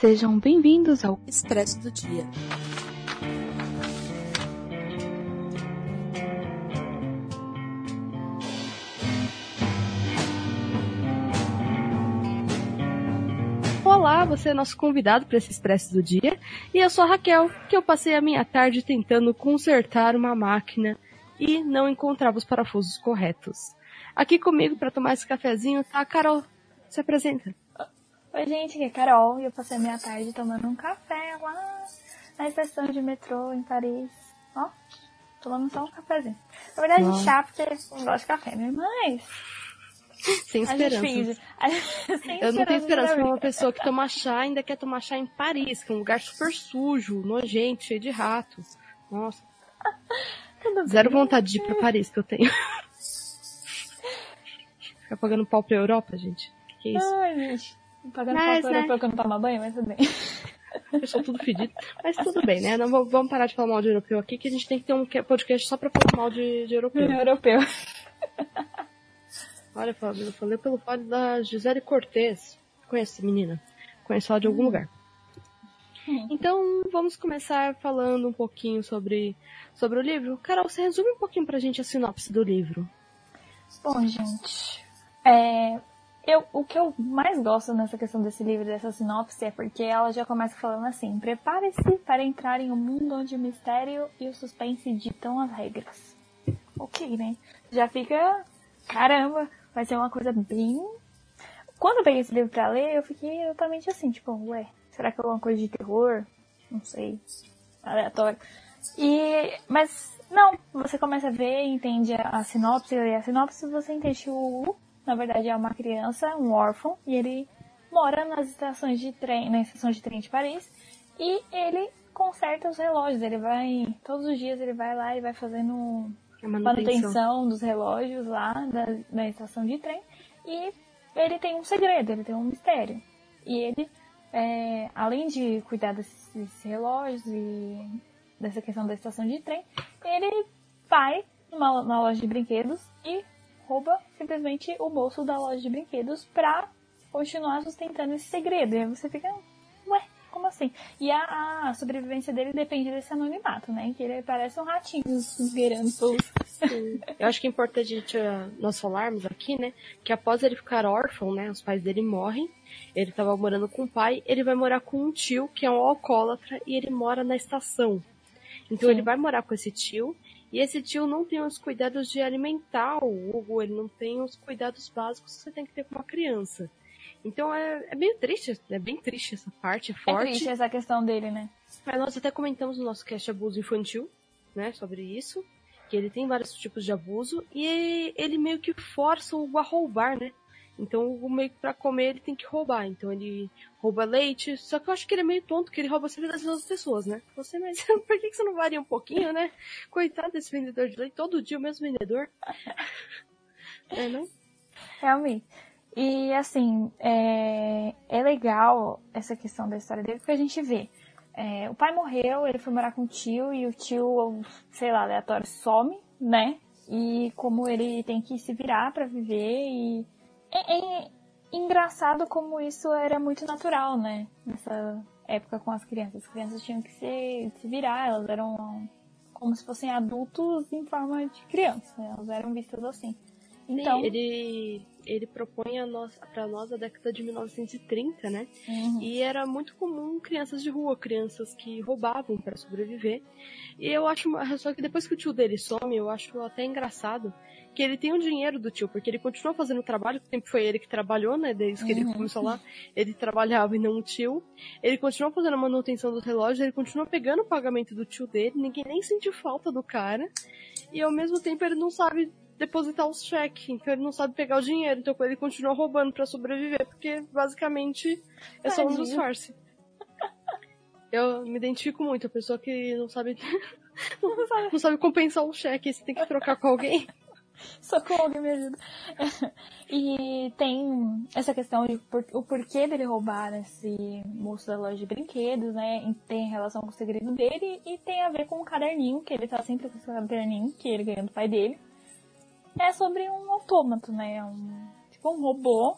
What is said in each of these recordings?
Sejam bem-vindos ao Expresso do Dia. Olá, você é nosso convidado para esse Expresso do Dia. E eu sou a Raquel, que eu passei a minha tarde tentando consertar uma máquina e não encontrava os parafusos corretos. Aqui comigo para tomar esse cafezinho tá a Carol. Se apresenta. Oi, gente, aqui é Carol e eu passei a minha tarde tomando um café lá na estação de metrô em Paris. Ó, tomando só um cafezinho. Na verdade, Nossa. chá, porque eu não gosto de café, né? Mas Sem esperança. gente- sem Eu não tenho esperança pra uma pessoa que toma chá ainda quer tomar chá em Paris, que é um lugar super sujo, nojento, cheio de rato. Nossa, zero vontade de ir pra Paris que eu tenho. Ficar pagando pau pra Europa, gente. Que, que é isso? Ai, gente. Pagando Mas, né? europeu que eu não tomo banho, mas tudo bem. Eu sou tudo fedido. Mas tudo bem, né? Não vamos parar de falar mal de europeu aqui, que a gente tem que ter um podcast só pra falar mal de, de europeu. europeu. Olha, Fábio, eu falei pelo fato da Gisele Cortez. Conheço essa menina. Conheço ela de algum lugar. Hum. Então, vamos começar falando um pouquinho sobre, sobre o livro. Carol, você resume um pouquinho pra gente a sinopse do livro. Bom, gente, é, eu, o que eu mais gosto nessa questão desse livro, dessa sinopse, é porque ela já começa falando assim: prepare-se para entrar em um mundo onde o mistério e o suspense ditam as regras. Ok, né? Já fica. Caramba, vai ser uma coisa bem. Quando eu peguei esse livro pra ler, eu fiquei totalmente assim: tipo, ué, será que é alguma coisa de terror? Não sei. Aleatório. E, mas não, você começa a ver, entende a, a sinopse, e a sinopse você entende o na verdade, é uma criança, um órfão, e ele mora nas estações de trem, na estação de trem de Paris, e ele conserta os relógios, ele vai, todos os dias ele vai lá e vai fazendo manutenção. manutenção dos relógios lá da, da estação de trem, e ele tem um segredo, ele tem um mistério. E ele, é, além de cuidar desses, desses relógios e dessa questão da estação de trem, ele vai numa, numa loja de brinquedos e rouba simplesmente o bolso da loja de brinquedos pra continuar sustentando esse segredo. E aí você fica, ué, como assim? E a, a sobrevivência dele depende desse anonimato, né? Que ele parece um ratinho esgueirando pelos... Eu acho que é importante a gente, ah, nós falarmos aqui, né? Que após ele ficar órfão, né? Os pais dele morrem. Ele tava morando com o pai. Ele vai morar com um tio que é um alcoólatra e ele mora na estação. Então Sim. ele vai morar com esse tio. E esse tio não tem os cuidados de alimentar o Hugo, ele não tem os cuidados básicos que você tem que ter com uma criança. Então é, é meio triste, é bem triste essa parte, é É forte. triste essa questão dele, né? Mas nós até comentamos no nosso cast abuso infantil, né, sobre isso, que ele tem vários tipos de abuso e ele meio que força o Hugo a roubar, né? Então o Hugo meio que pra comer ele tem que roubar, então ele rouba leite, só que eu acho que ele é meio tonto, que ele rouba sempre das outras pessoas, né? Você, mas por que que você não varia um pouquinho, né? Coitado desse vendedor de leite, todo dia o mesmo vendedor. É, não? Realmente. E assim, é, é legal essa questão da história dele, porque a gente vê. é, o pai morreu, ele foi morar com o tio, e o tio, sei lá, aleatório, some, né? E como ele tem que se virar pra viver, e é, é engraçado como isso era muito natural, né? Nessa época com as crianças. As crianças tinham que se, se virar, elas eram como se fossem adultos em forma de criança, né? elas eram vistas assim. Então, Sim, ele, ele propõe a nós, pra nós a década de 1930, né? Uhum. E era muito comum crianças de rua, crianças que roubavam para sobreviver. E eu acho, só que depois que o tio dele some, eu acho até engraçado que ele tem o dinheiro do tio, porque ele continua fazendo o trabalho, que sempre foi ele que trabalhou, né, desde que ele Uhum. começou lá, ele trabalhava e não o tio. Ele continua fazendo a manutenção dos relógios, ele continua pegando o pagamento do tio dele, ninguém nem sentiu falta do cara. E ao mesmo tempo ele não sabe depositar os cheques, então ele não sabe pegar o dinheiro, então ele continua roubando para sobreviver, porque basicamente é só um disfarce. Eu me identifico muito, a pessoa que não sabe não sabe, compensar o cheque, você tem que trocar com alguém. Socorro, alguém me ajuda. e tem essa questão de por- o porquê dele roubar esse moço da loja de brinquedos, né? Tem relação com o segredo dele e tem a ver com o caderninho, que ele tá sempre com esse caderninho que ele ganhou do pai dele. É sobre um autômato, né? Um, tipo um robô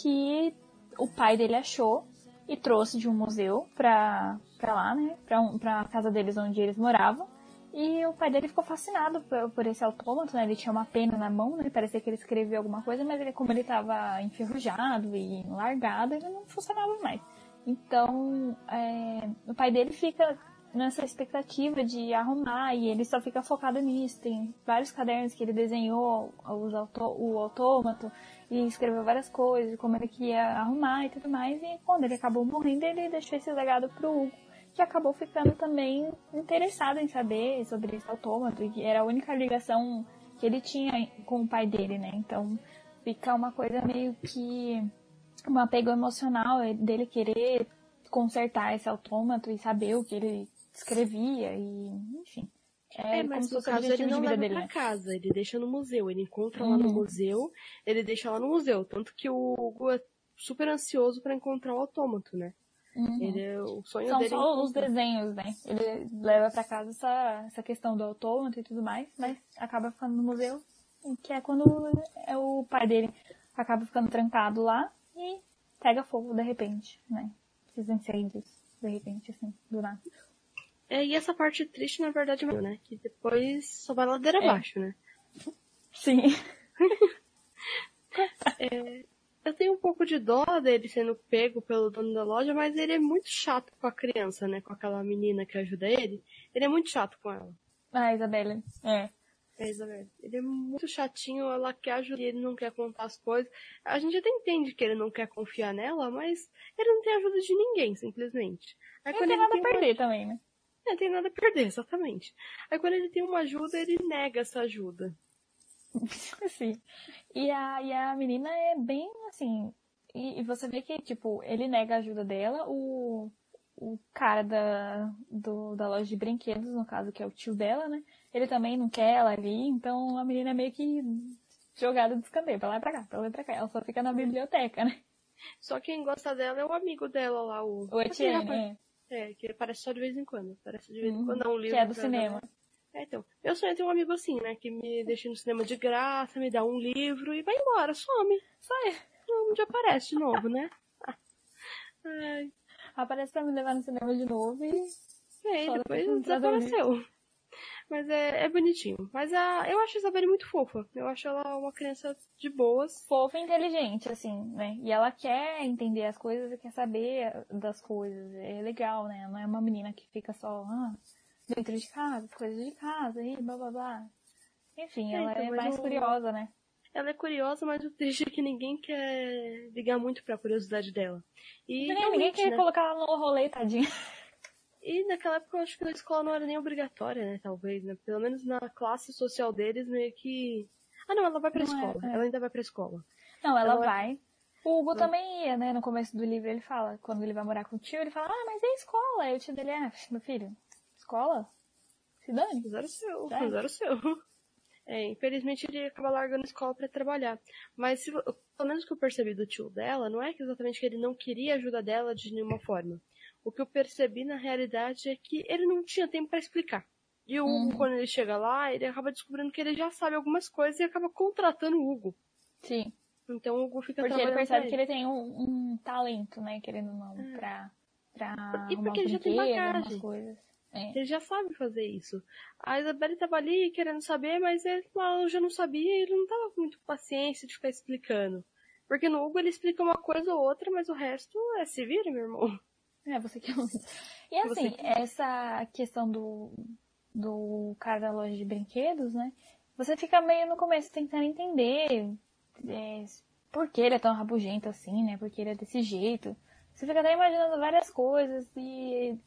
que o pai dele achou e trouxe de um museu pra, pra lá, né? Pra, um, pra casa deles onde eles moravam. E o pai dele ficou fascinado por, por esse autômato, né? Ele tinha uma pena na mão, né? Parecia que ele escrevia alguma coisa, mas ele, como ele estava enferrujado e largado, ele não funcionava mais. Então, é, o pai dele fica nessa expectativa de arrumar e ele só fica focado nisso. Tem vários cadernos que ele desenhou os auto, o autômato e escreveu várias coisas, como ele queria arrumar e tudo mais. E quando ele acabou morrendo, ele deixou esse legado pro Hugo, que acabou ficando também interessado em saber sobre esse autômato, e era a única ligação que ele tinha com o pai dele, né? Então fica uma coisa meio que um apego emocional dele querer consertar esse autômato e saber o que ele escrevia e enfim. É, é mas no caso ele não leva dele, pra né? casa, ele deixa no museu, ele encontra uhum. lá no uhum. museu, ele deixa lá no museu, tanto que o Hugo é super ansioso para encontrar o autômato, né? Uhum. Ele, o sonho São dele é só os desenhos, né? Ele leva para casa essa, essa questão do autômato e tudo mais, mas acaba ficando no museu, que é quando é o pai dele acaba ficando trancado lá e pega fogo de repente, né? Esses incêndios, de repente, assim, do nada. É, e essa parte triste, na verdade, é né? Que depois só vai ladeira é. abaixo, né? Sim. é, eu tenho um pouco de dó dele sendo pego pelo dono da loja, mas ele é muito chato com a criança, né? Com aquela menina que ajuda ele. Ele é muito chato com ela. Ah, Isabela. É. É, Isabela. Ele é muito chatinho, ela quer ajudar e ele não quer contar as coisas. A gente até entende que ele não quer confiar nela, mas ele não tem ajuda de ninguém, simplesmente. Aí, não tem nada a perder uma... também, né? Não tem nada a perder, exatamente. Aí quando ele tem uma ajuda, ele nega essa ajuda. Sim. E a, e a menina é bem assim. E, e, você vê que, tipo, ele nega a ajuda dela, o, o cara da, do, da loja de brinquedos, no caso, que é o tio dela, né? Ele também não quer ela ali, então a menina é meio que jogada de escanteio, pra lá e pra cá, pra lá e pra cá. Ela só fica na biblioteca, né? Só quem gosta dela é o amigo dela lá, o. O Etienne, é. É, que aparece só de vez em quando. Aparece de vez em quando, dá um livro. Que é do cinema. É, então. Eu sonho ter um amigo assim, né? Que me deixa no cinema de graça, me dá um livro e vai embora, some. Sai. Um dia aparece de novo, né? Ai. Aparece pra me levar no cinema de novo e. É, e depois desapareceu. Mas é, é bonitinho. Mas a, eu acho a Isabelle muito fofa. Eu acho ela uma criança de boas. Fofa e inteligente, assim, né? E ela quer entender as coisas e quer saber das coisas. É legal, né? Não é uma menina que fica só ah, dentro de casa, coisas de casa e blá blá blá. Enfim, é, ela então, é mais o... curiosa, né? Ela é curiosa, mas o triste é que ninguém quer ligar muito pra curiosidade dela. E ninguém quer né? colocar ela no rolê, tadinha. E naquela época eu acho que a escola não era nem obrigatória, né? Talvez, né? Pelo menos na classe social deles, meio que. Ah, não, ela vai pra não é, escola. É, é. Ela ainda vai pra escola. Não, ela, ela vai. vai. O Hugo também ia, né? No começo do livro ele fala, quando ele vai morar com o tio, ele fala, ah, mas é escola. Aí o tio dele, ah, meu filho, escola? Se dane. Fizeram o seu, fizeram o seu. É, infelizmente ele acaba largando a escola para trabalhar. Mas se, pelo menos o que eu percebi do tio dela, não é que exatamente que ele não queria ajuda dela de nenhuma forma. O que eu percebi na realidade é que ele não tinha tempo para explicar. E o Hugo, uhum. quando ele chega lá, ele acaba descobrindo que ele já sabe algumas coisas e acaba contratando o Hugo. Sim. Então o Hugo fica Porque ele percebe que ele tem um, um, talento, né, querendo não, é. pra, pra E porque ele já tem bagagem. Coisas. É. Ele já sabe fazer isso. A Isabelle tava ali querendo saber, mas ele já não sabia e ele não tava com muito paciência de ficar explicando. Porque no Hugo ele explica uma coisa ou outra, mas o resto é se vira, meu irmão. É, você que usa. E assim, que... essa questão do, do cara da loja de brinquedos, né? Você fica meio no começo tentando entender é, por que ele é tão rabugento assim, né? Por que ele é desse jeito. Você fica até imaginando várias coisas e,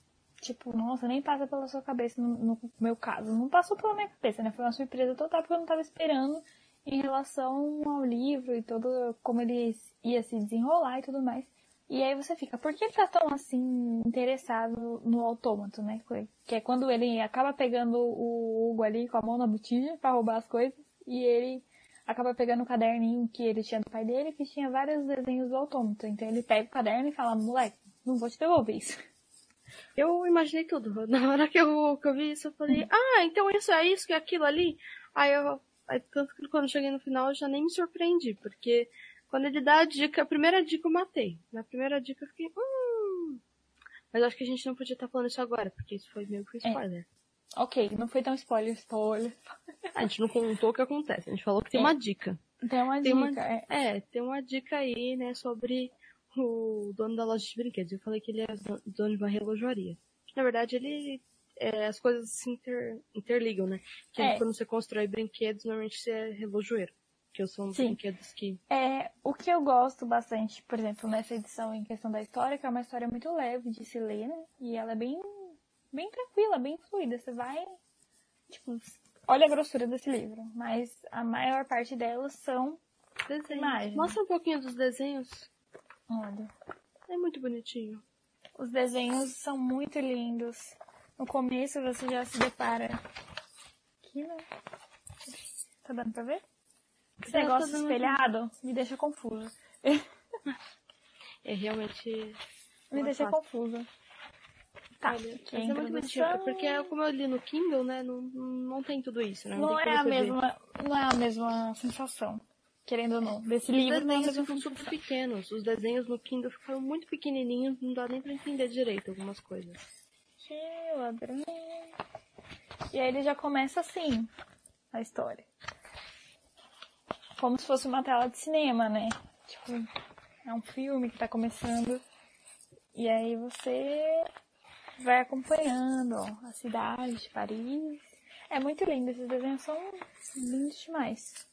tipo, nossa, nem passa pela sua cabeça no, no meu caso. Não passou pela minha cabeça, né? Foi uma surpresa total porque eu não tava esperando em relação ao livro e todo como ele ia se desenrolar e tudo mais. E aí você fica, por que ele tá tão assim interessado no autômato, né? Que é quando ele acaba pegando o Hugo ali com a mão na botija para roubar as coisas e ele acaba pegando o caderninho que ele tinha do pai dele que tinha vários desenhos do autômato. Então ele pega o caderno e fala, moleque, não vou te devolver isso. Eu imaginei tudo. Na hora que eu, que eu vi isso, eu falei, ah, então isso é isso que é aquilo ali? Aí eu, aí, tanto que quando cheguei no final eu já nem me surpreendi, porque quando ele dá a dica, a primeira dica eu matei. Na primeira dica eu fiquei, hum, Mas acho que a gente não podia estar falando isso agora, porque isso foi meio que um spoiler. É. Ok, não foi tão spoiler, spoiler. A gente não contou o que acontece, a gente falou que tem é. uma dica. Tem uma tem dica, uma, é. é. tem uma dica aí, né, sobre o dono da loja de brinquedos. Eu falei que ele é dono de uma relojoaria. Na verdade, ele é, as coisas se inter, interligam, né? Que é. quando você constrói brinquedos, normalmente você é relojoeiro. Que são Sim. brinquedos que. É, o que eu gosto bastante, por exemplo, nessa edição em questão da história, que é uma história muito leve de se ler, né? E ela é bem, bem tranquila, bem fluida. Você vai. Tipo, olha a grossura desse livro. Mas a maior parte delas são desenhos. Imagens. Mostra um pouquinho dos desenhos. Olha. É muito bonitinho. Os desenhos são muito lindos. No começo você já se depara. Aqui, né? Tá dando pra ver? Esse tá negócio espelhado me deixa confuso. É realmente. Me deixa confuso. Tá, Olha, é muito bonitinho. É porque como eu li no Kindle, né? Não, não tem tudo isso, né? Não, não é a mesma. Não é a mesma sensação. Querendo ou não. Desse Os livro desenhos ficam super pequenos. Os desenhos no Kindle ficam muito pequenininhos, não dá nem pra entender direito algumas coisas. Ladrão. E aí ele já começa assim, a história. Como se fosse uma tela de cinema, né? Tipo, é um filme que tá começando. E aí você vai acompanhando ó, a cidade de Paris. É muito lindo, esses desenhos são lindos demais.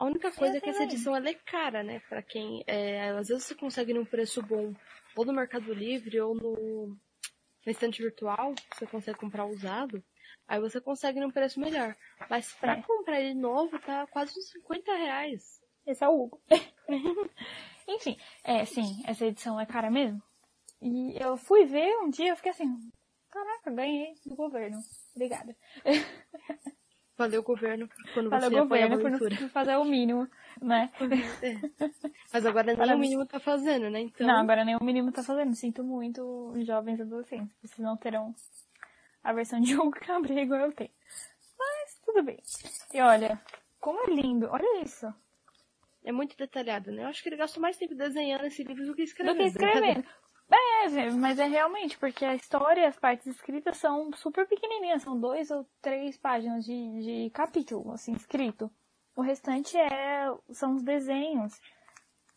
A única coisa é que essa edição é cara, né? Pra quem. É, às vezes você consegue num preço bom ou no Mercado Livre ou no, no estante virtual, você consegue comprar usado. Aí você consegue num preço melhor. Mas pra é. comprar ele novo tá quase uns 50 reais. Esse é o Hugo. Enfim, é, sim, essa edição é cara mesmo. E eu fui ver um dia, eu fiquei assim, caraca, ganhei do governo. Obrigada. Valeu, governo, quando Valeu, você governo, por não fazer o mínimo, né? É. Mas agora nem o mínimo tá fazendo, né? Então... Não, agora nem o mínimo tá fazendo. Sinto muito, jovens adolescentes. Vocês não terão a versão de Hugo Cabreiro igual eu tenho. Mas, tudo bem. E olha, como é lindo. Olha isso. É muito detalhado, né? Eu acho que ele gastou mais tempo desenhando esse livro do que escrevendo. Do que escrevendo. É, mas é realmente, porque a história e as partes escritas são super pequenininhas, são dois ou três páginas de, de capítulo, assim, escrito. O restante é, são os desenhos.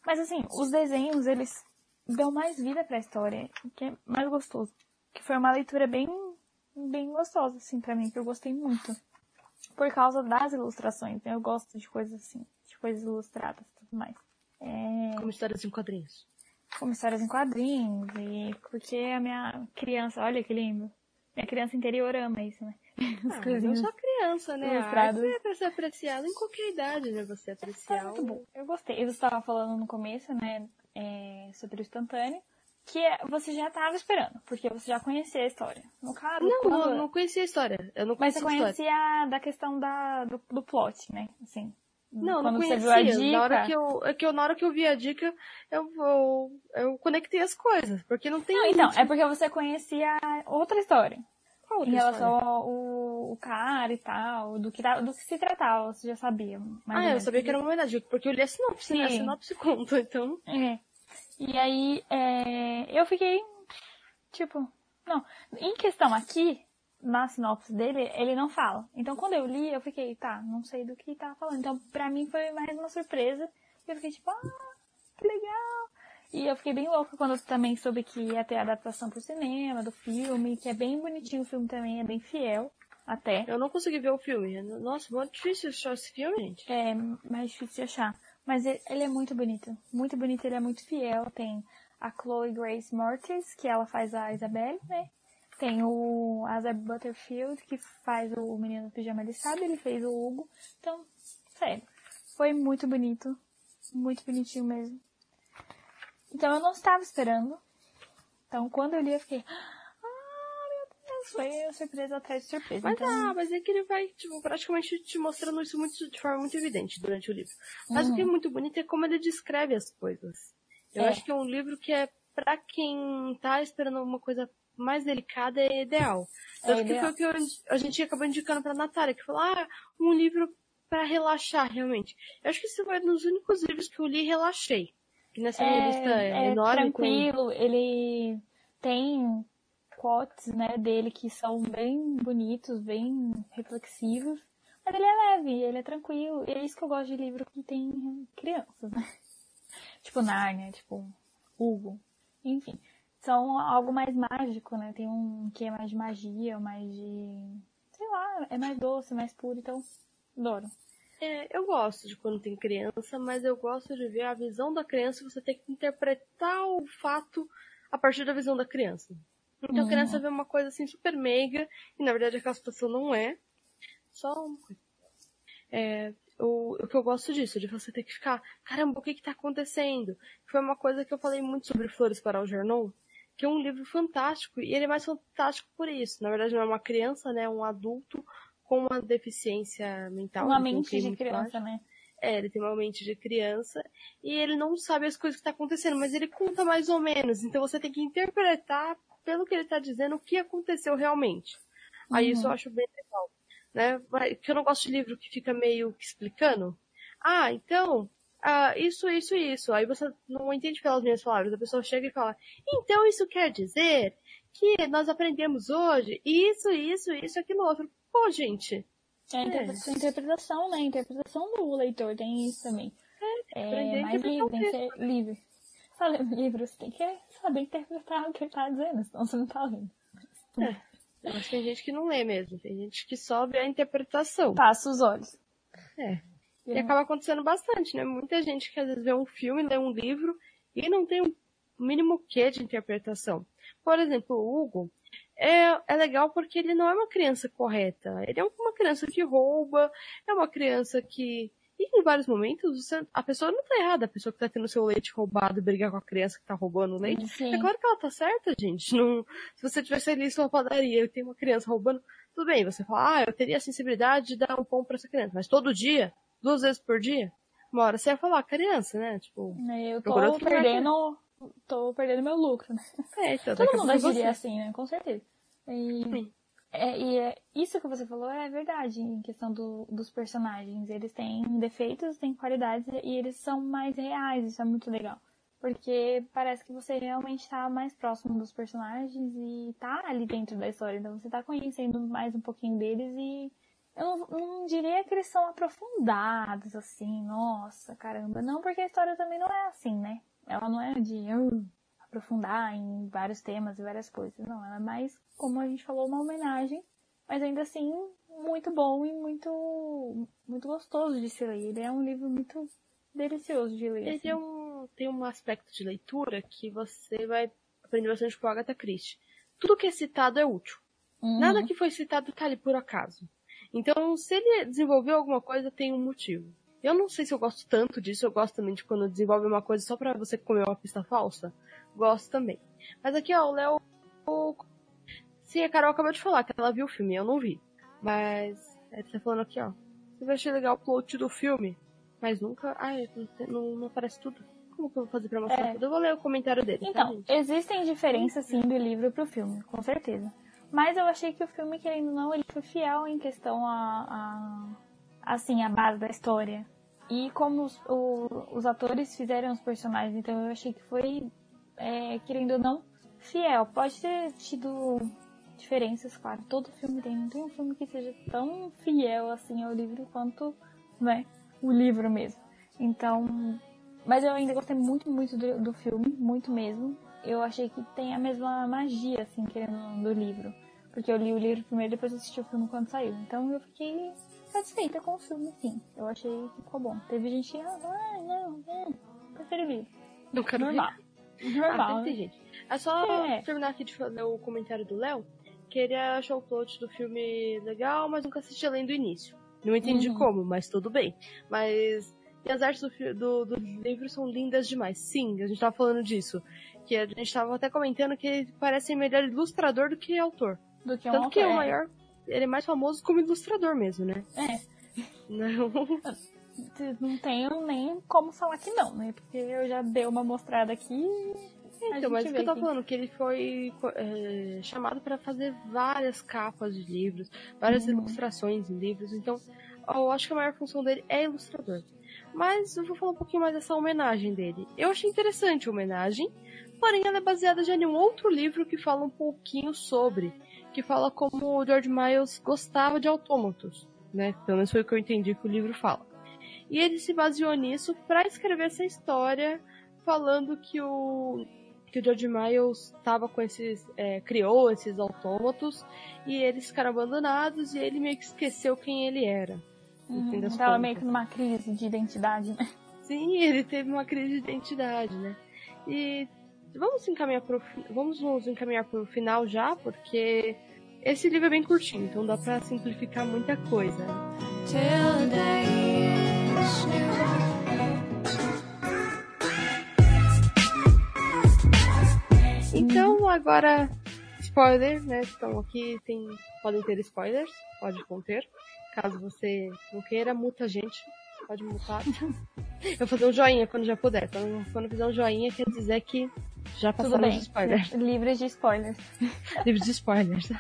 Mas assim, os desenhos, eles dão mais vida pra história, que é mais gostoso. Que foi uma leitura bem, bem gostosa, assim, pra mim, que eu gostei muito. Por causa das ilustrações, né? Eu gosto de coisas assim, de coisas ilustradas e tudo mais. É... Como histórias em quadrinhos como histórias em quadrinhos e porque a minha criança, olha que lindo. Minha criança interior ama isso, né? As ah, não só criança, né? Ilustrados. é pra ser apreciado em qualquer idade, né? Você apreciar. É muito bom. Eu gostei. Eu estava falando no começo, né? É, sobre o instantâneo. Que é, você já estava esperando, porque você já conhecia a história. No caso, não, quando... não, não conhecia a história. Eu não Mas você conhecia da questão da, do, do plot, né? Assim, não, não conhecia. Na hora que eu, é que eu, na hora que eu vi a dica, eu, eu, eu conectei as coisas, porque não tem. Não, então, é porque você conhecia outra história. Qual outra em relação ao, o cara e tal, do que, do que se tratava, você já sabia. ah, eu sabia que era uma verdade, porque eu li a sinopse, né? A sinopse conta, então. É. E aí, é, eu fiquei, tipo, não. Em questão aqui, na sinopse dele, ele não fala. Então, quando eu li, eu fiquei, tá, não sei do que tá falando. Então, pra mim foi mais uma surpresa. E eu fiquei tipo, ah, que legal. E eu fiquei bem louca quando eu também soube que ia ter adaptação pro cinema, do filme, que é bem bonitinho o filme também, é bem fiel, até. Eu não consegui ver o filme. Nossa, muito difícil achar esse filme, gente. É, mais difícil de achar. Mas ele é muito bonito. Muito bonito, ele é muito fiel. Tem a Chloe Grace Moretz, que ela faz a Isabelle, né? Tem o Azar Butterfield, que faz o Menino do Pijama, ele sabe, ele fez o Hugo. Então, sério, foi muito bonito. Muito bonitinho mesmo. Então eu não estava esperando. Então quando eu li, eu fiquei. Ah, meu Deus, foi surpresa atrás de surpresa. Mas, então... ah, mas é que ele vai, tipo, praticamente te mostrando isso muito, de forma muito evidente durante o livro. Mas uhum. o que é muito bonito é como ele descreve as coisas. Eu é. acho que é um livro que é para quem tá esperando uma coisa mais delicada é ideal. É Tanto é que foi o que eu, a gente acabou indicando pra Natália, que falou, ah, um livro para relaxar, realmente. Eu acho que esse foi um dos únicos livros que eu li e relaxei. Que nessa é, revista é, é enorme. Tranquilo, com... ele tem quotes, né, dele que são bem bonitos, bem reflexivos. Mas ele é leve, ele é tranquilo. E é isso que eu gosto de livro que tem crianças, né? tipo Narnia, tipo Hugo. Enfim, são algo mais mágico, né? Tem um que é mais de magia, mais de. sei lá, é mais doce, mais puro, então adoro. É, eu gosto de quando tem criança, mas eu gosto de ver a visão da criança e você tem que interpretar o fato a partir da visão da criança. Então a criança vê uma coisa assim super meiga, e na verdade aquela situação não é. Só uma coisa. É, o, o que eu gosto disso, de você ter que ficar, caramba, o que que tá acontecendo? Foi uma coisa que eu falei muito sobre Flores para o Jornal, que é um livro fantástico, e ele é mais fantástico por isso. Na verdade não é uma criança, né, é um adulto com uma deficiência mental. Uma mente de criança, né? É, ele tem uma mente de criança e ele não sabe as coisas que estão tá acontecendo, mas ele conta mais ou menos. Então você tem que interpretar pelo que ele está dizendo o que aconteceu realmente. Uhum. Aí isso eu uhum. acho bem legal. Né? Porque eu não gosto de livro que fica meio explicando. Ah, então, ah, isso, isso, isso. Aí você não entende pelas minhas palavras. A pessoa chega e fala, então isso quer dizer que nós aprendemos hoje isso, isso, isso, aquilo outro. Pô, gente. É a interpretação, é. interpretação, né? A interpretação do leitor tem isso também. É, é mais livre, tem que ser livre. Só lendo livro, você tem que saber interpretar o que ele tá dizendo, senão você não tá lendo. É. Mas tem gente que não lê mesmo, tem gente que só vê a interpretação. Passa os olhos. É. E acaba acontecendo bastante, né? Muita gente que às vezes vê um filme, lê um livro e não tem um mínimo quê de interpretação. Por exemplo, o Hugo, é, é legal porque ele não é uma criança correta. Ele é uma criança que rouba, é uma criança que. E em vários momentos, você, a pessoa não tá errada, a pessoa que tá tendo seu leite roubado e brigar com a criança que tá roubando o leite. Sim. É claro que ela tá certa, gente. Não, se você tivesse ali sua padaria e tem uma criança roubando, tudo bem, você fala, ah, eu teria a sensibilidade de dar um pão pra essa criança. Mas todo dia, duas vezes por dia, uma hora você ia falar, criança, né? Tipo, eu tô perdendo tô perdendo meu lucro, né? É, então, Todo mundo agiria assim, né? Com certeza. E, é, e é, isso que você falou é verdade em questão do, dos personagens. Eles têm defeitos, têm qualidades e eles são mais reais. Isso é muito legal. Porque parece que você realmente está mais próximo dos personagens e tá ali dentro da história. Então você tá conhecendo mais um pouquinho deles e eu não, não, diria que eles são aprofundados, assim, nossa, caramba. Não, porque a história também não é assim, né? Ela não é de uh, aprofundar em vários temas e várias coisas. Não, ela é mais, como a gente falou, uma homenagem, mas ainda assim muito bom e muito muito gostoso de se ler. Ele é um livro muito delicioso de ler. Ele assim. é um, tem um aspecto de leitura que você vai aprender bastante com Agatha Christie. Tudo que é citado é útil. Uhum. Nada que foi citado tá ali por acaso. Então, se ele desenvolveu alguma coisa, tem um motivo. Eu não sei se eu gosto tanto disso, eu gosto também de quando desenvolve uma coisa só pra você comer uma pista falsa. Gosto também. Mas aqui, ó, o Léo. Sim, a Carol acabou de falar que ela viu o filme, eu não vi. Mas. É, tá falando aqui, ó. Você vai achar legal o plot do filme, mas nunca. Ai, não, não, não aparece tudo. Como que eu vou fazer pra mostrar é. tudo? Eu vou ler o comentário dele. Tá, então, tá, existem diferenças sim do livro pro filme, com certeza. Mas eu achei que o filme, querendo ou não, ele foi fiel em questão a, a assim, a base da história. E como os, o, os atores fizeram os personagens, então eu achei que foi, é, querendo ou não, fiel. Pode ter tido diferenças, claro. Todo filme tem. Não tem um filme que seja tão fiel assim ao livro quanto né, o livro mesmo. Então. Mas eu ainda gostei muito, muito do, do filme, muito mesmo. Eu achei que tem a mesma magia, assim, querendo, do livro. Porque eu li o livro primeiro e depois assisti o filme quando saiu. Então eu fiquei satisfeita com o filme, sim. Eu achei que ficou bom. Teve gente que, ah, não, não, prefiro livro. Não quero Normal. Ver. Normal. Ah, né? gente. É só é. terminar aqui de fazer o comentário do Léo, que ele achou o plot do filme legal, mas nunca assisti além do início. Não entendi uhum. como, mas tudo bem. Mas. E as artes do, do, do, livro são lindas demais. Sim, a gente tava falando disso. Que a gente tava até comentando que ele parece melhor ilustrador do que autor. Do que um Tanto autor, que é o maior ele é mais famoso como ilustrador mesmo, né? É. Não. Não tenho nem como falar que não, né? Porque eu já dei uma mostrada aqui. Então, mas o que eu tô falando, que ele foi é, chamado para fazer várias capas de livros, várias uhum. ilustrações em livros, então eu acho que a maior função dele é ilustrador. Mas eu vou falar um pouquinho mais dessa homenagem dele. Eu achei interessante a homenagem, porém ela é baseada já em um outro livro que fala um pouquinho sobre, que fala como o George Miles gostava de autômatos, né? Pelo menos foi o que eu entendi que o livro fala. E ele se baseou nisso para escrever essa história, falando que o que o George Miles estava com esses é, criou esses autômatos e eles ficaram abandonados e ele meio que esqueceu quem ele era. Uhum, tava meio que numa crise de identidade, né? Sim, ele teve uma crise de identidade, né? E vamos encaminhar pro, vamos nos encaminhar pro final já, porque esse livro é bem curtinho, então dá para simplificar muita coisa. Então agora spoiler, né? Então aqui tem podem ter spoilers, pode conter. Caso você não queira, muta a gente, pode mutar. Eu vou fazer um joinha quando já puder. Então, quando fizer um joinha, quer dizer que já passaram os spoilers. Livres de spoilers. Livres de spoilers.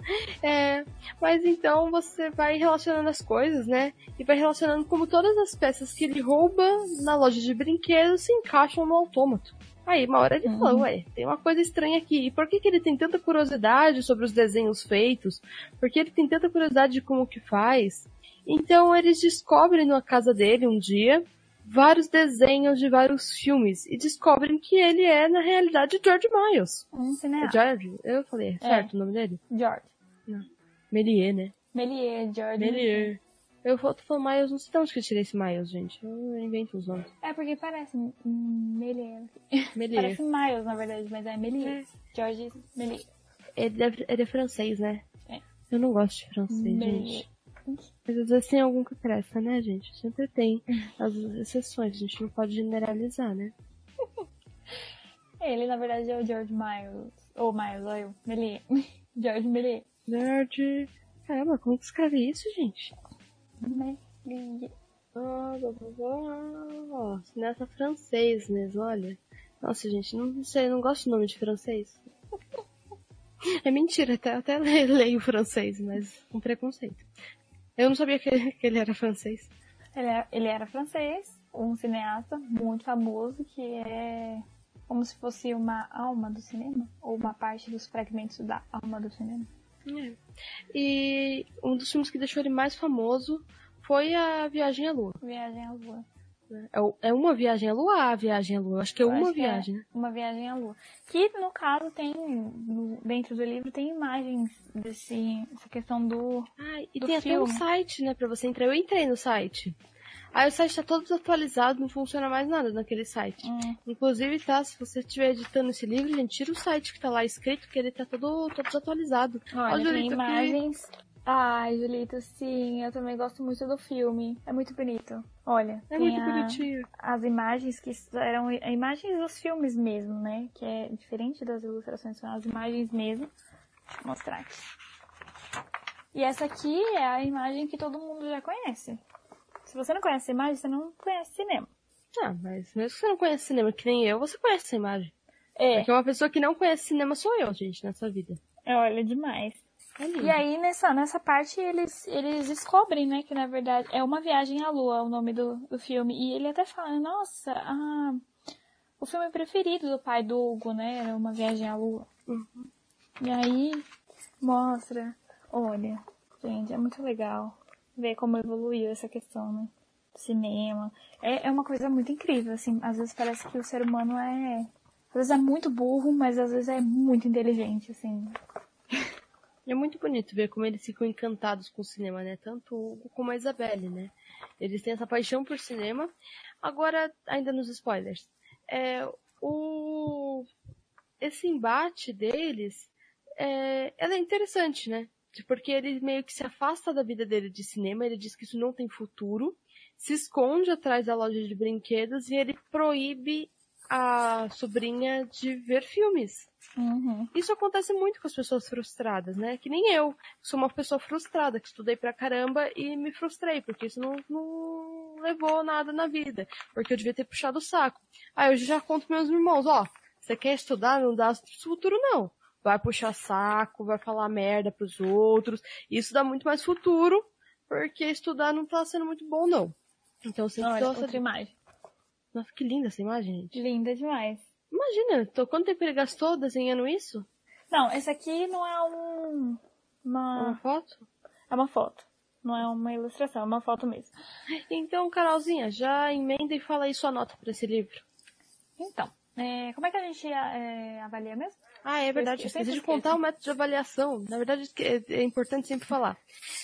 É, mas então você vai relacionando as coisas, né? E vai relacionando como todas as peças que ele rouba na loja de brinquedos se encaixam no autômato. Aí, uma hora ele uhum. falou, ué, tem uma coisa estranha aqui. E por que, que ele tem tanta curiosidade sobre os desenhos feitos? Por que ele tem tanta curiosidade de como que faz? Então eles descobrem na casa dele um dia vários desenhos de vários filmes e descobrem que ele é, na realidade, George Miles. Um cineasta. George? Eu falei, é. certo o nome dele? George. Não. Melier, né? Melier, George. Melier. Eu vou falar Miles, não sei de onde que eu tirei esse Miles, gente. Eu invento os nomes. É porque parece Melier. Melier. parece Miles, na verdade, mas é Melier. É. George Melier. Ele é, ele é francês, né? É. Eu não gosto de francês, Melier. gente. Mas às vezes tem algum que presta, né, gente? Sempre tem as exceções, a gente não pode generalizar, né? Ele, na verdade, é o George Miles. Ou Miles, ou eu. Melier. George Melier. George. Caramba, como que escreve isso, gente? Melier. Ah, blá, blá, blá. Nessa francês mesmo, olha. Nossa, gente, não sei, não gosto do nome de francês. É mentira, até, até leio francês, mas com preconceito. Eu não sabia que, que ele era francês. Ele, é, ele era francês, um cineasta muito famoso que é como se fosse uma alma do cinema, ou uma parte dos fragmentos da alma do cinema. É. E um dos filmes que deixou ele mais famoso foi a Viagem à Lua. Viagem à Lua. É, é uma viagem à Lua a viagem à Lua? Acho que é Eu uma viagem, é Uma viagem à Lua. Que, no caso, tem, dentro do livro, tem imagens desse, dessa questão do. Ah, e do tem filme. até um site, né, pra você entrar. Eu entrei no site. Aí o site tá todo desatualizado, não funciona mais nada naquele site. Hum. Inclusive, tá, se você estiver editando esse livro, gente, tira o site que tá lá escrito, que ele tá todo, todo desatualizado. Olha, Olha tem imagens. Ai, Julito, sim, eu também gosto muito do filme. É muito bonito. Olha, é muito a, bonitinho. As imagens que eram imagens dos filmes mesmo, né? Que é diferente das ilustrações, são as imagens mesmo. Deixa eu mostrar aqui. E essa aqui é a imagem que todo mundo já conhece. Se você não conhece a imagem, você não conhece cinema. Ah, mas mesmo que você não conhece cinema, que nem eu, você conhece essa imagem. É. Porque uma pessoa que não conhece cinema sou eu, gente, nessa vida. É, olha, demais. É e aí, nessa, nessa parte, eles, eles descobrem, né, que na verdade é uma viagem à lua, o nome do, do filme. E ele até fala, nossa, ah, o filme preferido do pai do Hugo, né, era uma viagem à lua. Uhum. E aí, mostra, olha, gente, é muito legal ver como evoluiu essa questão, né, do cinema. É, é uma coisa muito incrível, assim, às vezes parece que o ser humano é, às vezes é muito burro, mas às vezes é muito inteligente, assim. É muito bonito ver como eles ficam encantados com o cinema, né? Tanto o Hugo como a Isabelle, né? Eles têm essa paixão por cinema. Agora, ainda nos spoilers. É, o... Esse embate deles é, ela é interessante, né? Porque ele meio que se afasta da vida dele de cinema, ele diz que isso não tem futuro, se esconde atrás da loja de brinquedos e ele proíbe a sobrinha de ver filmes. Uhum. Isso acontece muito com as pessoas frustradas, né? Que nem eu. Sou uma pessoa frustrada, que estudei pra caramba e me frustrei, porque isso não, não levou nada na vida. Porque eu devia ter puxado o saco. Aí eu já conto meus irmãos, ó, você quer estudar, não dá futuro não. Vai puxar saco, vai falar merda pros outros. Isso dá muito mais futuro, porque estudar não tá sendo muito bom não. Então você Olha, gosta outra de... imagem. Nossa, que linda essa imagem, gente. Linda demais. Imagina, tô... quanto tempo ele gastou desenhando isso? Não, esse aqui não é um. Uma Uma. foto? É uma foto. Não é uma ilustração, é uma foto mesmo. Então, Carolzinha, já emenda e fala aí sua nota pra esse livro. Então, é, como é que a gente é, avalia mesmo? Ah, é verdade. Eu esqueci de contar o método de avaliação. Na verdade, é é importante sempre falar.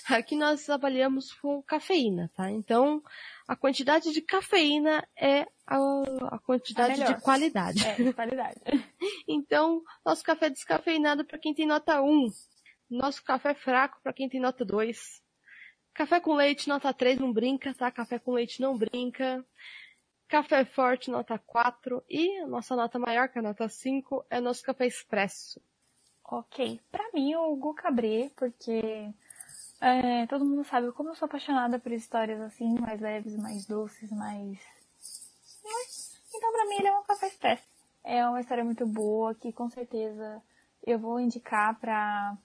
Aqui nós avaliamos com cafeína, tá? Então, a quantidade de cafeína é a, a quantidade A de qualidade. É, de qualidade. Então, nosso café descafeinado para quem tem nota 1. Nosso café fraco para quem tem nota 2. Café com leite, nota 3, não brinca, tá? Café com leite não brinca. Café forte, nota 4. E a nossa nota maior, que é a nota 5, é nosso café expresso. ok. Pra mim, o Gu Cabré, porque é, todo mundo sabe como eu sou apaixonada por histórias assim, mais leves, mais doces, mais. Então, pra mim, ele é um café expresso. É uma história muito boa que com certeza eu vou indicar pra,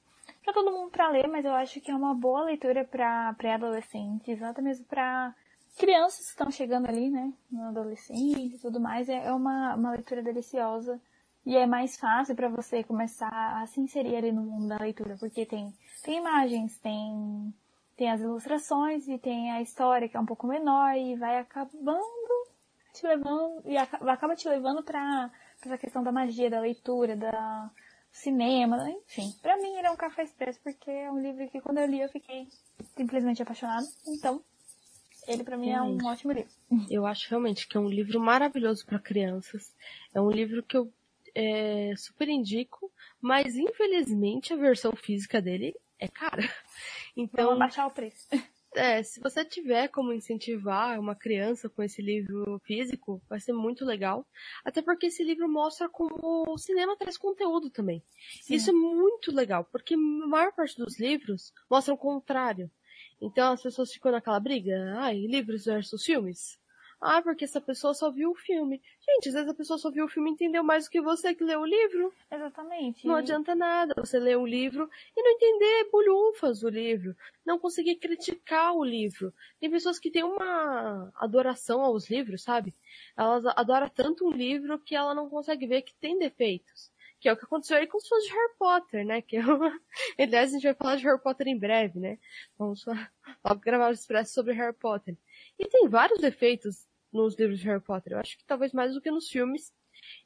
pra todo mundo pra ler, mas eu acho que é uma boa leitura pra pré-adolescentes, até mesmo pra crianças que estão chegando ali, né, no adolescente e tudo mais. É é uma, uma leitura deliciosa e é mais fácil pra você começar a se inserir ali no mundo da leitura, porque tem, tem imagens, tem, tem as ilustrações e tem a história que é um pouco menor e vai acabando te levando e aca- acaba te levando pra, pra essa questão da magia, da leitura, da cinema, enfim. Pra mim ele é um café expresso porque é um livro que quando eu li eu fiquei simplesmente apaixonada. Então, ele pra mim é um ótimo livro. Eu acho realmente que é um livro maravilhoso para crianças. É um livro que eu é, super indico, mas infelizmente a versão física dele é cara. Então, Então, baixar o preço. É, se você tiver como incentivar uma criança com esse livro físico, vai ser muito legal. Até porque esse livro mostra como o cinema traz conteúdo também. Sim. Isso é muito legal, porque a maior parte dos livros mostra o contrário. Então as pessoas ficam naquela briga, ai, livros versus filmes. Ah, porque essa pessoa só viu o filme. Gente, às vezes a pessoa só viu o filme e entendeu mais do que você que leu o livro. Exatamente. Não adianta nada você ler o livro e não entender bulhufas do livro, não conseguir criticar o livro. Tem pessoas que têm uma adoração aos livros, sabe? Elas adoram tanto um livro que ela não consegue ver que tem defeitos. Que é o que aconteceu aí com os fãs de Harry Potter, né? Que é uma... Aliás, a gente vai falar de Harry Potter em breve, né? Vamos só- logo gravar o expresso sobre Harry Potter. E tem vários defeitos nos livros de Harry Potter. Eu acho que talvez mais do que nos filmes.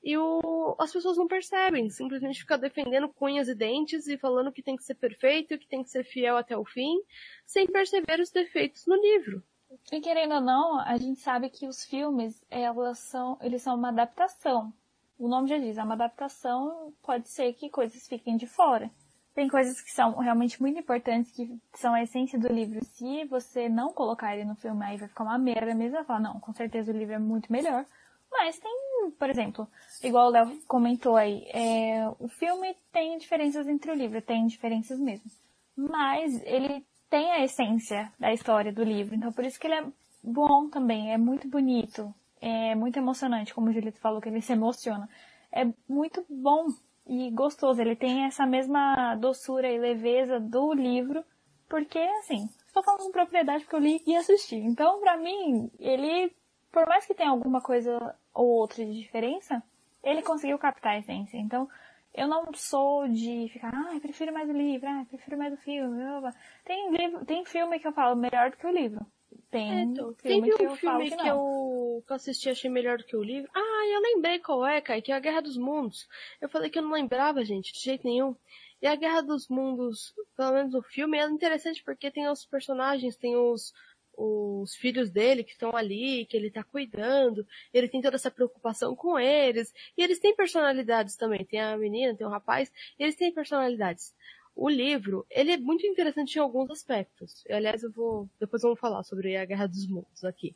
E o... as pessoas não percebem, simplesmente ficam defendendo com unhas e dentes e falando que tem que ser perfeito, que tem que ser fiel até o fim, sem perceber os defeitos no livro. E querendo ou não, a gente sabe que os filmes, elas são, eles são uma adaptação. O nome já diz, é uma adaptação, pode ser que coisas fiquem de fora. Tem coisas que são realmente muito importantes, que são a essência do livro. Se você não colocar ele no filme, aí vai ficar uma merda mesmo. Vai falar, não, com certeza o livro é muito melhor. Mas tem, por exemplo, igual o Léo comentou aí, é, o filme tem diferenças entre o livro, tem diferenças mesmo. Mas ele tem a essência da história do livro, então por isso que ele é bom também, é muito bonito, é muito emocionante, como o Julito falou, que ele se emociona. É muito bom e gostoso, ele tem essa mesma doçura e leveza do livro, porque assim, estou falando com propriedade porque eu li e assisti. Então, pra mim, ele, por mais que tenha alguma coisa ou outra de diferença, ele conseguiu captar a essência. Então, eu não sou de ficar, ah, prefiro mais o livro, ah, prefiro mais o filme. blá, blá, blá." Tem livro, tem filme que eu falo melhor do que o livro. Tem É, então, filme teve que um filme que que, eu, que eu assisti achei melhor do que o livro. Ah, eu lembrei qual é, Kai, que é a Guerra dos Mundos. Eu falei que eu não lembrava, gente, de jeito nenhum. E a Guerra dos Mundos, pelo menos o filme, é interessante porque tem os personagens, tem os, os filhos dele que estão ali, que ele tá cuidando, ele tem toda essa preocupação com eles, e eles têm personalidades também, tem a menina, tem o rapaz, e eles têm personalidades. O livro, ele é muito interessante em alguns aspectos. E, aliás, eu vou, depois vamos falar sobre a Guerra dos Mundos aqui.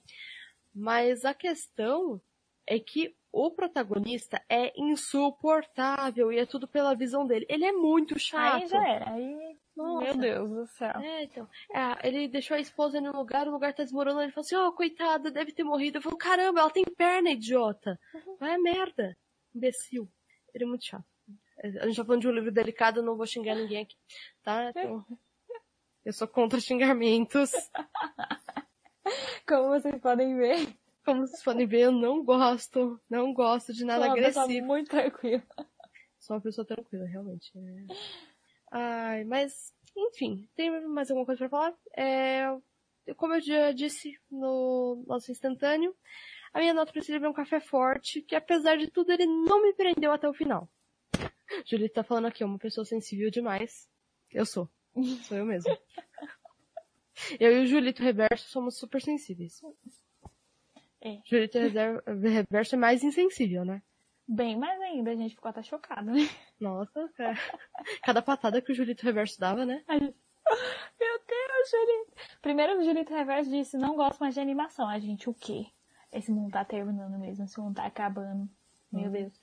Mas a questão é que o protagonista é insuportável e é tudo pela visão dele. Ele é muito chato. Aí já era. Aí, Nossa. meu Deus do céu. É, então. É, ele deixou a esposa no lugar, o lugar tá desmoronando. Ele falou assim, ó, coitada, deve ter morrido. Eu falo, caramba, ela tem perna, idiota. Vai a merda. Imbecil. Ele é muito chato. A gente tá falando de um livro delicado, eu não vou xingar ninguém aqui. Tá? Então, eu sou contra xingamentos. Como vocês podem ver. Como vocês podem ver, eu não gosto, não gosto de nada Sou agressivo. muito tranquila. Sou uma pessoa tranquila, realmente. É... Ai, mas, enfim, tem mais alguma coisa pra falar? É, como eu já disse no nosso instantâneo, a minha nota pra esse livro é um café forte, que apesar de tudo ele não me prendeu até o final. Julito tá falando aqui, uma pessoa sensível demais. Eu sou. Sou eu mesmo. Eu e o Julito Reverso somos super sensíveis. É. Julito Reverso é mais insensível, né? Bem mais ainda, a gente ficou até chocado, né? Nossa, cara. Cada patada que o Julito Reverso dava, né? Gente- Meu Deus, Julito. Primeiro o Julito Reverso disse, não gosto mais de animação. A gente, o quê? Esse mundo tá terminando mesmo, esse mundo tá acabando. Meu Deus.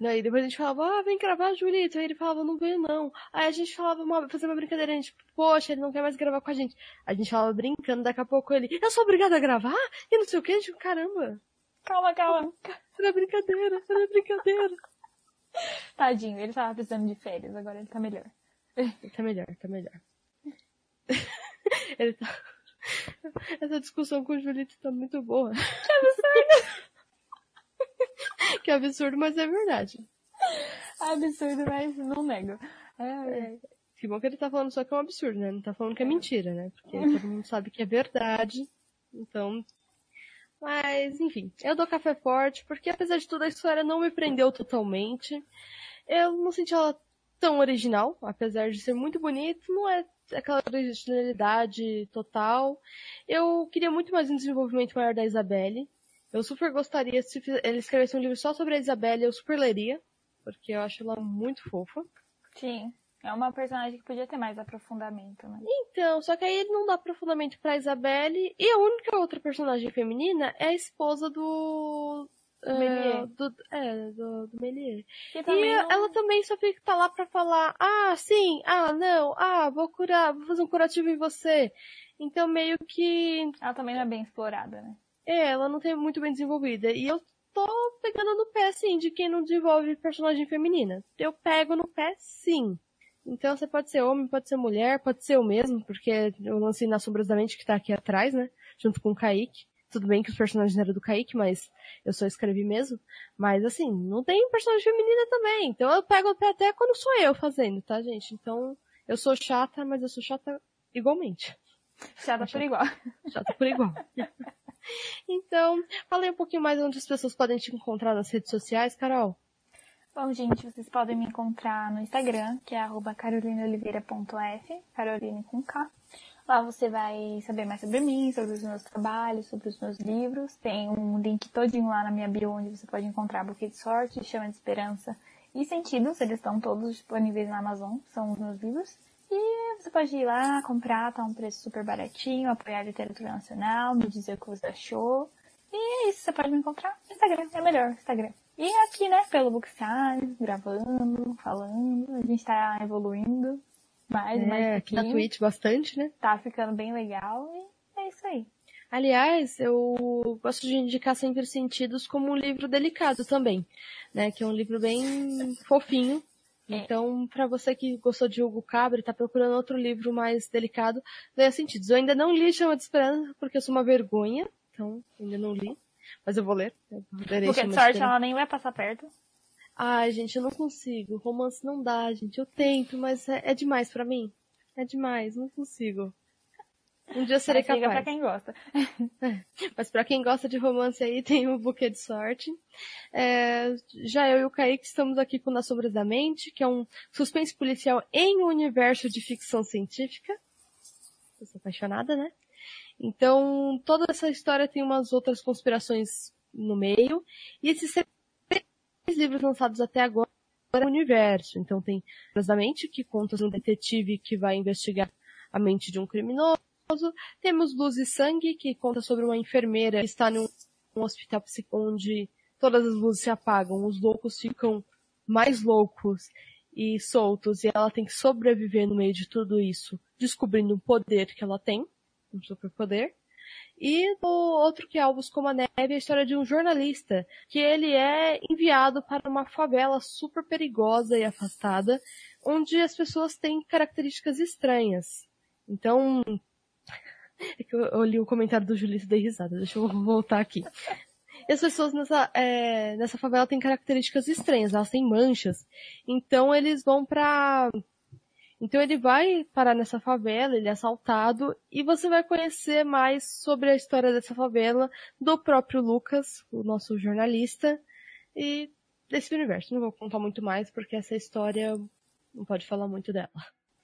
Daí depois a gente falava, ah, vem gravar, Julito. Aí ele falava, não venho não. Aí a gente falava, uma, fazer uma brincadeira, a gente, poxa, ele não quer mais gravar com a gente. A gente falava brincando, daqui a pouco ele, eu sou obrigada a gravar? E não sei o que, a gente, caramba, Calma, calma. era brincadeira, era brincadeira. Tadinho, ele tava precisando de férias, agora ele tá melhor. Tá melhor, tá melhor. ele tá... Essa discussão com o Julito tá muito boa. Que absurdo! que absurdo, mas é verdade. Absurdo, mas não nego. Ai. Que bom que ele tá falando só que é um absurdo, né? Não tá falando que é mentira, né? Porque todo mundo sabe que é verdade. Então. Mas, enfim. Eu dou café forte, porque apesar de tudo a história não me prendeu totalmente. Eu não senti ela tão original, apesar de ser muito bonito, não é aquela originalidade total. Eu queria muito mais um desenvolvimento maior da Isabelle. Eu super gostaria, se ele escrevesse um livro só sobre a Isabelle, eu super leria, porque eu acho ela muito fofa. Sim, é uma personagem que podia ter mais aprofundamento, né? Então, só que aí ele não dá aprofundamento pra Isabelle. E a única outra personagem feminina é a esposa do. eh, Méliès. do é, do, do. Que E não- ela também só fica tá lá pra falar, ah, sim, ah, não, ah, vou curar, vou fazer um curativo em você. Então meio que. ela também não é bem explorada, né? É, ela não tem muito bem desenvolvida. E eu tô pegando no pé, sim, de quem não desenvolve personagem feminina. Eu pego no pé, sim. Então você pode ser homem, pode ser mulher, pode ser eu mesmo, porque eu lancei nas Sombras da Mente que tá aqui atrás, né? Junto com o Kaique. Tudo bem que os personagens eram do Kaique, mas eu só escrevi mesmo. Mas assim, não tem personagem feminina também. Então eu pego no pé até quando sou eu fazendo, tá, gente? Então eu sou chata, mas eu sou chata igualmente. Chata por igual. Chata por igual. então, falei um pouquinho mais onde as pessoas podem te encontrar nas redes sociais, Carol. Bom, gente, vocês podem me encontrar no Instagram, que é carolinaoliveira.f, Caroline com K. Lá você vai saber mais sobre mim, sobre os meus trabalhos, sobre os meus livros. Tem um link todinho lá na minha bio, onde você pode encontrar Buquê de Sorte, Chama de Esperança e Sentidos. Eles estão todos disponíveis na Amazon, são os meus livros. E você pode ir lá, comprar, tá um preço super baratinho, apoiar a literatura nacional, me dizer o que você achou. E é isso, você pode me encontrar no Instagram, é melhor, Instagram. E aqui, né, pelo Bookstime, gravando, falando, a gente tá evoluindo mais mais É, um aqui na. Twitch bastante, né? Tá ficando bem legal e é isso aí. Aliás, eu gosto de indicar sempre Sentidos como um livro delicado também, né? Que é um livro bem fofinho. É. Então, pra você que gostou de Hugo Cabra e tá procurando outro livro mais delicado, leia Sentidos. Eu ainda não li Chama de Esperança porque eu sou uma vergonha, então ainda não li. Mas eu vou ler. Eu Porque de sorte ela nem vai passar perto. Ai, gente, eu não consigo. Romance não dá, gente. Eu tento, mas é, é demais pra mim. É demais, não consigo. Um dia eu serei Mas capaz. pra quem gosta. Mas pra quem gosta de romance aí, tem o Buquê de Sorte. É, já eu e o Kaique estamos aqui com Nas Sombras da Mente, que é um suspense policial em um universo de ficção científica. Eu sou apaixonada, né? Então, toda essa história tem umas outras conspirações no meio. E esses três livros lançados até agora é o universo. Então tem Sombras da Mente, que conta sobre um detetive que vai investigar a mente de um criminoso. Temos Luz e Sangue, que conta sobre uma enfermeira que está num um hospital onde todas as luzes se apagam, os loucos ficam mais loucos e soltos, e ela tem que sobreviver no meio de tudo isso, descobrindo um poder que ela tem, um superpoder. E o outro que é Alvos como a Neve é a história de um jornalista, que ele é enviado para uma favela super perigosa e afastada, onde as pessoas têm características estranhas. Então, É que eu, eu li o comentário do Julito e dei risada. Deixa eu voltar aqui. E as pessoas nessa, é, nessa favela têm características estranhas, elas têm manchas. Então eles vão pra. Então ele vai parar nessa favela, ele é assaltado, e você vai conhecer mais sobre a história dessa favela do próprio Lucas, o nosso jornalista, e desse universo. Não vou contar muito mais, porque essa história não pode falar muito dela.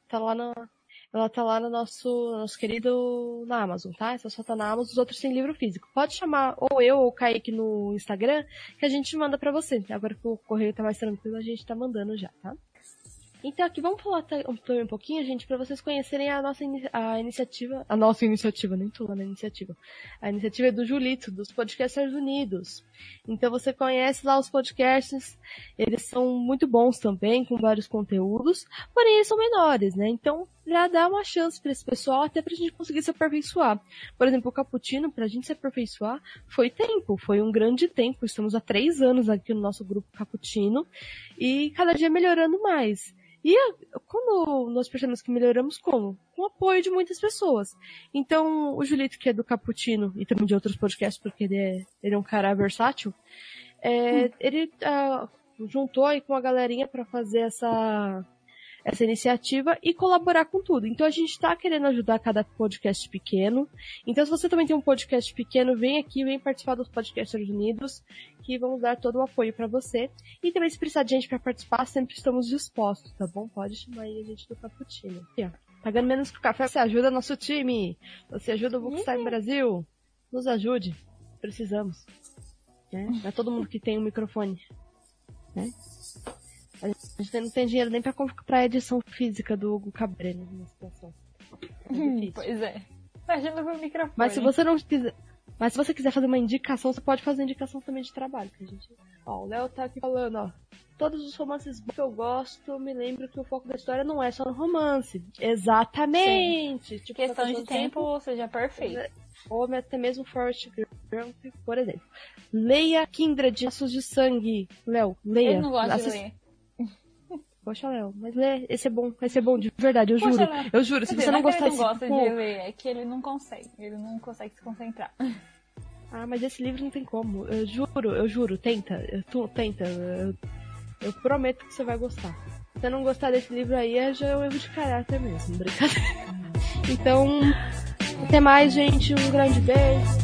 Tá lá na, ela tá lá no nosso, nosso querido na Amazon, tá? Essa só tá na Amazon, os outros têm livro físico. Pode chamar ou eu ou o Kaique no Instagram, que a gente manda para você. Agora que o correio tá mais tranquilo, a gente tá mandando já, tá? Então aqui vamos falar também um pouquinho, gente, para vocês conhecerem a nossa a iniciativa, a nossa iniciativa, nem tô lá na iniciativa. A iniciativa é do Julito, dos Podcasters Unidos. Então você conhece lá os podcasts, eles são muito bons também, com vários conteúdos, porém eles são menores, né? Então já dá uma chance para esse pessoal até pra gente conseguir se aperfeiçoar. Por exemplo, o Caputino, pra gente se aperfeiçoar, foi tempo, foi um grande tempo. Estamos há três anos aqui no nosso grupo Caputino e cada dia melhorando mais. E quando nós percebemos que melhoramos como? Com o apoio de muitas pessoas. Então, o Julito, que é do Caputino e também de outros podcasts, porque ele é, ele é um cara versátil, é, hum. ele uh, juntou aí com a galerinha para fazer essa essa iniciativa e colaborar com tudo. Então a gente está querendo ajudar cada podcast pequeno. Então se você também tem um podcast pequeno, vem aqui, vem participar dos Podcasters Unidos, que vamos dar todo o apoio para você. E também se precisar de gente para participar, sempre estamos dispostos, tá bom? Pode chamar aí a gente do Cappuccino. Aqui, ó. Pagando menos pro café, você ajuda nosso time. Você ajuda o Bookstime uhum. Brasil. Nos ajude. Precisamos. Né? Não é todo mundo que tem um microfone. Né? A gente não tem dinheiro nem pra comprar a edição física do Hugo Cabrera numa situação. É pois é. Imagina o microfone. Mas se você não quiser. Mas se você quiser fazer uma indicação, você pode fazer indicação também de trabalho. Que a gente... Ó, o Léo tá aqui falando, ó. Todos os romances que eu gosto, me lembro que o foco da história não é só no romance. Exatamente! Tipo, Questão de tempo, tempo, seja perfeito. Ou até mesmo Forrest Gump, por exemplo. Leia Kindred, Laços de Sangue. Léo, leia. Eu não gosto de ler. Poxa, Léo, mas lê, esse é bom, esse é bom, de verdade, eu Poxa, juro. Léo. Eu juro, se você não gostar desse... Gosta de ler, é que ele não consegue, ele não consegue se concentrar. Ah, mas esse livro não tem como. Eu juro, eu juro, tenta, tu, tenta. Eu, eu, prometo que você vai gostar. Se você não gostar desse livro aí, é já é um erro de caráter mesmo, brincadeira. Então, até mais, gente, um grande beijo.